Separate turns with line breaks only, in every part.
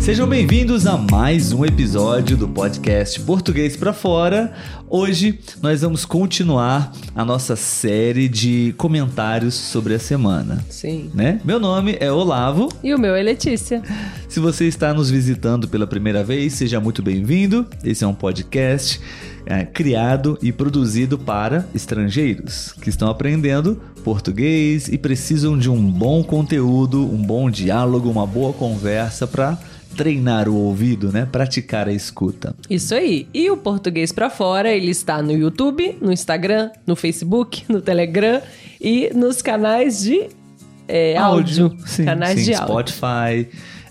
Sejam bem-vindos a mais um episódio do podcast Português para Fora. Hoje nós vamos continuar a nossa série de comentários sobre a semana.
Sim.
Né? Meu nome é Olavo.
E o meu é Letícia.
Se você está nos visitando pela primeira vez, seja muito bem-vindo. Esse é um podcast é, criado e produzido para estrangeiros que estão aprendendo português e precisam de um bom conteúdo, um bom diálogo, uma boa conversa para treinar o ouvido, né? Praticar a escuta.
Isso aí. E o Português para Fora, ele está no YouTube, no Instagram, no Facebook, no Telegram e nos canais de é, áudio. áudio.
Sim,
canais
sim,
de
áudio. Spotify,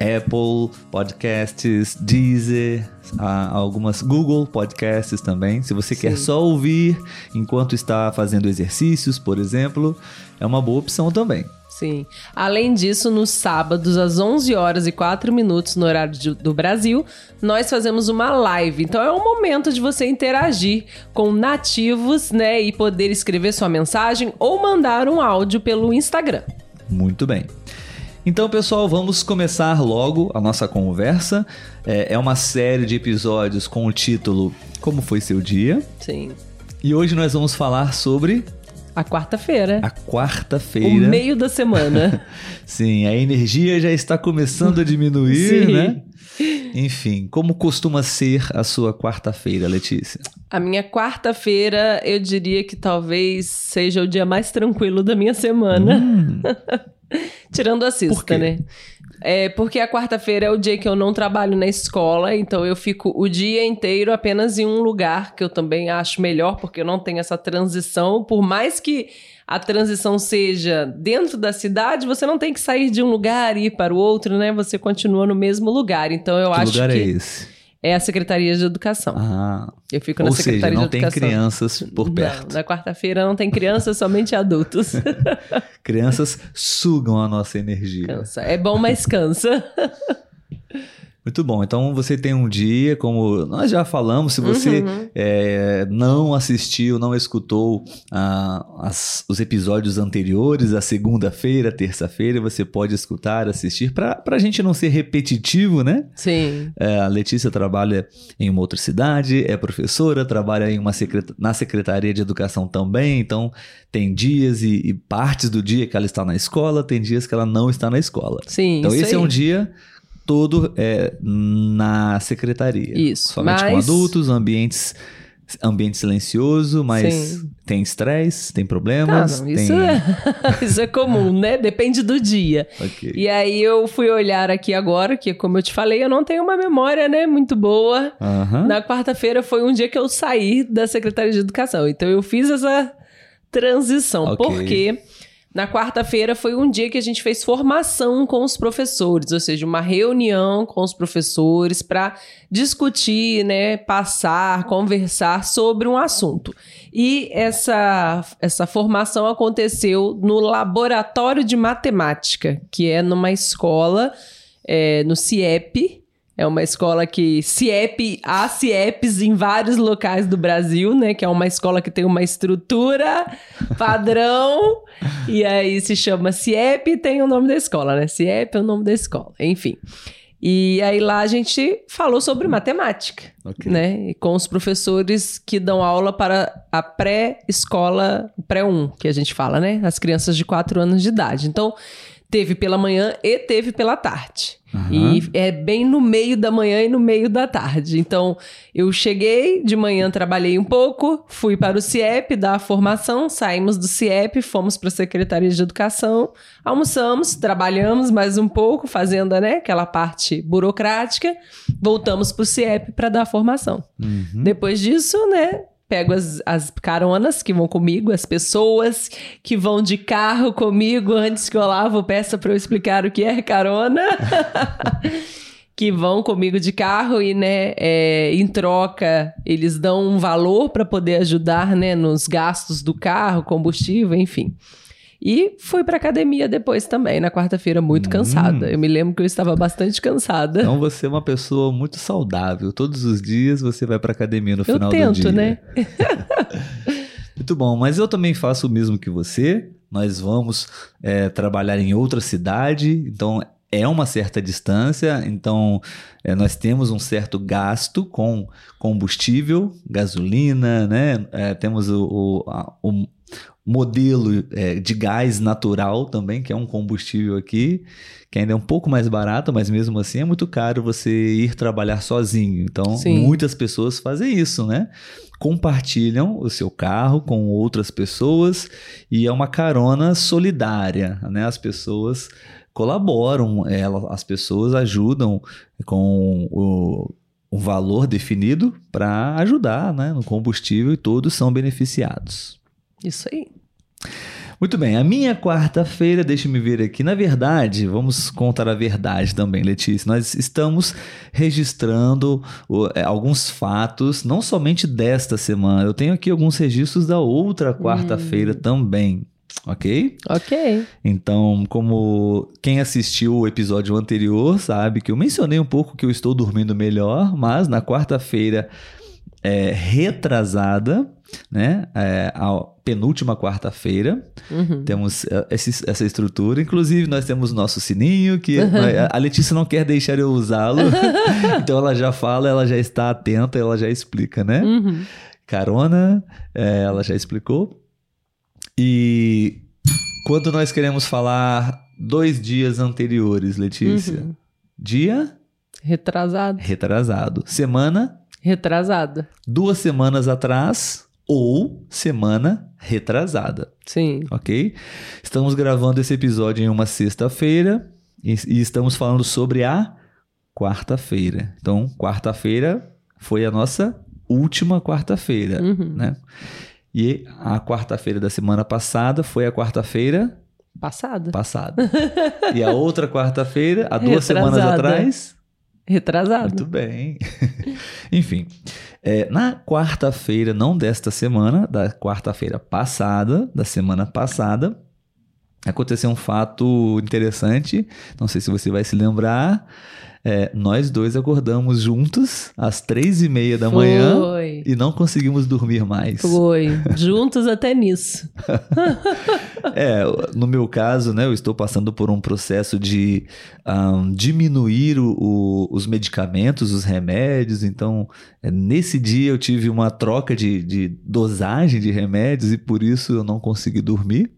Apple Podcasts, Deezer, algumas Google Podcasts também. Se você Sim. quer só ouvir enquanto está fazendo exercícios, por exemplo, é uma boa opção também.
Sim. Além disso, nos sábados, às 11 horas e 4 minutos no horário de, do Brasil, nós fazemos uma live. Então é um momento de você interagir com nativos, né? E poder escrever sua mensagem ou mandar um áudio pelo Instagram.
Muito bem. Então, pessoal, vamos começar logo a nossa conversa. É, é uma série de episódios com o título Como Foi Seu Dia?
Sim.
E hoje nós vamos falar sobre.
A quarta-feira.
A quarta-feira.
O meio da semana.
Sim, a energia já está começando a diminuir, Sim. né? Enfim, como costuma ser a sua quarta-feira, Letícia?
A minha quarta-feira, eu diria que talvez seja o dia mais tranquilo da minha semana. Hum. Tirando a sexta, né? É porque a quarta-feira é o dia que eu não trabalho na escola, então eu fico o dia inteiro apenas em um lugar que eu também acho melhor, porque eu não tenho essa transição. Por mais que a transição seja dentro da cidade, você não tem que sair de um lugar e ir para o outro, né? Você continua no mesmo lugar. Então eu
que
acho
lugar
que.
é esse?
É a Secretaria de Educação.
Ah.
Eu fico na Secretaria
seja, não
de Educação.
tem crianças por perto.
Não, na quarta-feira não tem crianças, somente adultos.
crianças sugam a nossa energia.
Cansa. É bom, mas cansa.
Muito bom. Então você tem um dia, como nós já falamos, se você uhum. é, não assistiu, não escutou ah, as, os episódios anteriores, a segunda-feira, terça-feira, você pode escutar, assistir, para a gente não ser repetitivo, né?
Sim.
É, a Letícia trabalha em uma outra cidade, é professora, trabalha em uma secret... na Secretaria de Educação também, então tem dias e, e, partes do dia que ela está na escola, tem dias que ela não está na escola.
Sim.
Então esse
aí.
é um dia todo é, na secretaria.
Isso.
Somente
mas...
com adultos, ambientes ambiente silencioso, mas Sim. tem estresse, tem problemas.
Tá,
não,
isso,
tem...
É, isso é comum, né? Depende do dia.
Okay.
E aí eu fui olhar aqui agora, que como eu te falei, eu não tenho uma memória, né, muito boa.
Uhum.
Na quarta-feira foi um dia que eu saí da Secretaria de Educação. Então eu fiz essa transição.
Okay.
Porque na quarta-feira foi um dia que a gente fez formação com os professores, ou seja, uma reunião com os professores para discutir, né, passar, conversar sobre um assunto. E essa, essa formação aconteceu no laboratório de matemática, que é numa escola, é, no CIEP, é uma escola que CIEP, há CIEPs em vários locais do Brasil, né? Que é uma escola que tem uma estrutura padrão. e aí se chama CIEP e tem o nome da escola, né? CIEP é o nome da escola. Enfim. E aí lá a gente falou sobre matemática,
okay.
né? E com os professores que dão aula para a pré-escola, pré-1, que a gente fala, né? As crianças de 4 anos de idade. Então, teve pela manhã e teve pela tarde. Uhum. E é bem no meio da manhã e no meio da tarde. Então, eu cheguei, de manhã trabalhei um pouco, fui para o CIEP dar a formação, saímos do CIEP, fomos para a Secretaria de Educação, almoçamos, trabalhamos mais um pouco, fazendo né, aquela parte burocrática, voltamos para o CIEP para dar a formação.
Uhum.
Depois disso, né, pego as, as caronas que vão comigo, as pessoas que vão de carro comigo antes que o Olavo peça para eu explicar o que é carona. que vão comigo de carro e, né, é, em troca, eles dão um valor para poder ajudar, né, nos gastos do carro, combustível, enfim. E fui pra academia depois também, na quarta-feira, muito hum. cansada. Eu me lembro que eu estava bastante cansada.
Então você é uma pessoa muito saudável. Todos os dias você vai pra academia no
eu
final
tento,
do dia.
né?
muito bom, mas eu também faço o mesmo que você. Nós vamos é, trabalhar em outra cidade, então é uma certa distância, então é, nós temos um certo gasto com combustível, gasolina, né? É, temos o, o, a, o modelo é, de gás natural também, que é um combustível aqui, que ainda é um pouco mais barato, mas mesmo assim é muito caro você ir trabalhar sozinho. Então, Sim. muitas pessoas fazem isso, né? Compartilham o seu carro com outras pessoas e é uma carona solidária, né? As pessoas colaboram, ela, as pessoas ajudam com o, um valor definido para ajudar né, no combustível e todos são beneficiados.
Isso aí.
Muito bem, a minha quarta-feira, deixa-me ver aqui. Na verdade, vamos contar a verdade também, Letícia. Nós estamos registrando é, alguns fatos, não somente desta semana. Eu tenho aqui alguns registros da outra quarta-feira hum. também. Ok?
Ok.
Então, como quem assistiu o episódio anterior sabe que eu mencionei um pouco que eu estou dormindo melhor, mas na quarta-feira é, retrasada, né? É, a penúltima quarta-feira. Uhum. Temos é, esse, essa estrutura. Inclusive, nós temos nosso sininho, que uhum. a Letícia não quer deixar eu usá-lo. então ela já fala, ela já está atenta, ela já explica, né? Uhum. Carona, é, ela já explicou. E quando nós queremos falar dois dias anteriores, Letícia? Uhum. Dia?
Retrasado.
Retrasado. Semana?
Retrasada.
Duas semanas atrás ou semana retrasada.
Sim.
Ok? Estamos gravando esse episódio em uma sexta-feira e, e estamos falando sobre a quarta-feira. Então, quarta-feira foi a nossa última quarta-feira, uhum. né? E a quarta-feira da semana passada foi a quarta-feira
passada.
Passada. e a outra quarta-feira, há duas Retrasada. semanas atrás,
Retrasado.
Muito bem. Enfim, é, na quarta-feira, não desta semana, da quarta-feira passada, da semana passada, aconteceu um fato interessante. Não sei se você vai se lembrar. É, nós dois acordamos juntos às três e meia da Foi. manhã e não conseguimos dormir mais.
Foi, juntos até nisso.
é, no meu caso, né, eu estou passando por um processo de um, diminuir o, o, os medicamentos, os remédios. Então, é, nesse dia eu tive uma troca de, de dosagem de remédios e por isso eu não consegui dormir.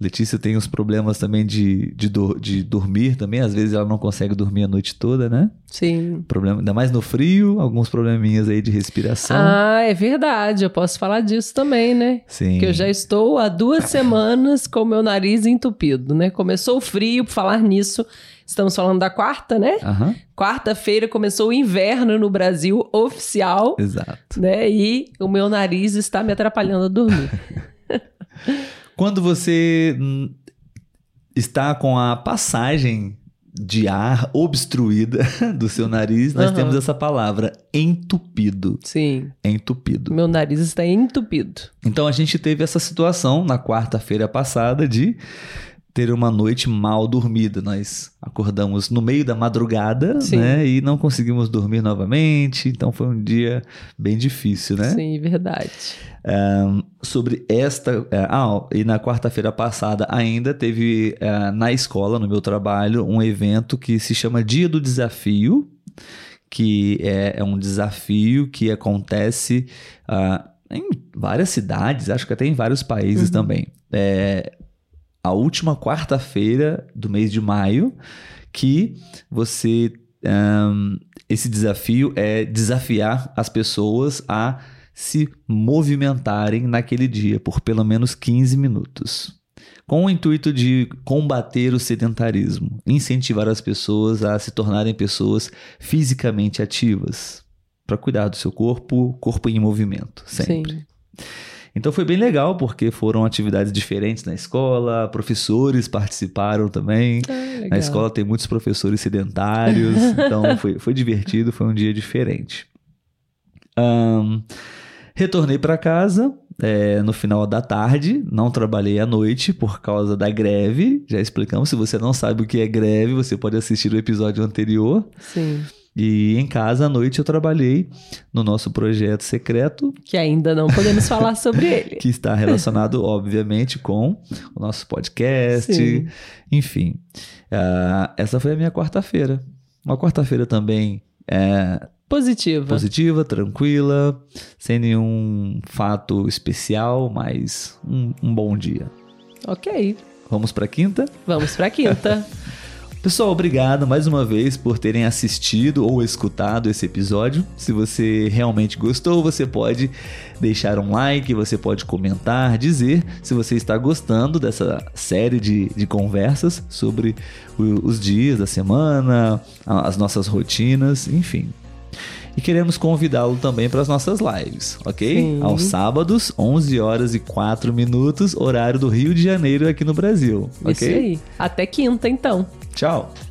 Letícia tem os problemas também de, de, do, de dormir também. Às vezes ela não consegue dormir a noite toda, né?
Sim.
Problema, ainda mais no frio, alguns probleminhas aí de respiração.
Ah, é verdade. Eu posso falar disso também, né?
Sim.
Que eu já estou há duas semanas com meu nariz entupido, né? Começou o frio, por falar nisso. Estamos falando da quarta, né?
Uhum.
Quarta-feira começou o inverno no Brasil oficial.
Exato.
Né? E o meu nariz está me atrapalhando a dormir.
Quando você está com a passagem de ar obstruída do seu nariz, nós uhum. temos essa palavra entupido.
Sim.
Entupido.
Meu nariz está entupido.
Então a gente teve essa situação na quarta-feira passada de ter uma noite mal dormida. Nós acordamos no meio da madrugada, Sim. né? E não conseguimos dormir novamente. Então foi um dia bem difícil, né?
Sim, verdade.
Um, sobre esta. Uh, ah, e na quarta-feira passada ainda teve uh, na escola, no meu trabalho, um evento que se chama Dia do Desafio, que é, é um desafio que acontece. Uh, em várias cidades, acho que até em vários países uhum. também. É, a última quarta-feira do mês de maio, que você. Um, esse desafio é desafiar as pessoas a se movimentarem naquele dia por pelo menos 15 minutos. Com o intuito de combater o sedentarismo, incentivar as pessoas a se tornarem pessoas fisicamente ativas, para cuidar do seu corpo, corpo em movimento, sempre. Sim. Então foi bem legal, porque foram atividades diferentes na escola, professores participaram também. Ah, na escola tem muitos professores sedentários, então foi, foi divertido, foi um dia diferente. Um, retornei para casa é, no final da tarde, não trabalhei à noite por causa da greve. Já explicamos, se você não sabe o que é greve, você pode assistir o episódio anterior.
Sim.
E em casa à noite eu trabalhei no nosso projeto secreto,
Que ainda não podemos falar sobre ele.
que está relacionado, obviamente, com o nosso podcast.
Sim.
Enfim, ah, essa foi a minha quarta-feira. Uma quarta-feira também é,
Positiva.
positiva, tranquila, sem nenhum fato especial, mas um, um bom dia.
Ok.
Vamos para quinta?
Vamos pra quinta.
Pessoal, obrigado mais uma vez por terem assistido ou escutado esse episódio. Se você realmente gostou, você pode deixar um like, você pode comentar, dizer se você está gostando dessa série de, de conversas sobre o- os dias da semana, as nossas rotinas, enfim. E queremos convidá-lo também para as nossas lives, ok?
Sim.
Aos sábados, 11 horas e 4 minutos, horário do Rio de Janeiro aqui no Brasil, ok?
Isso aí. Até quinta, então.
Tchau!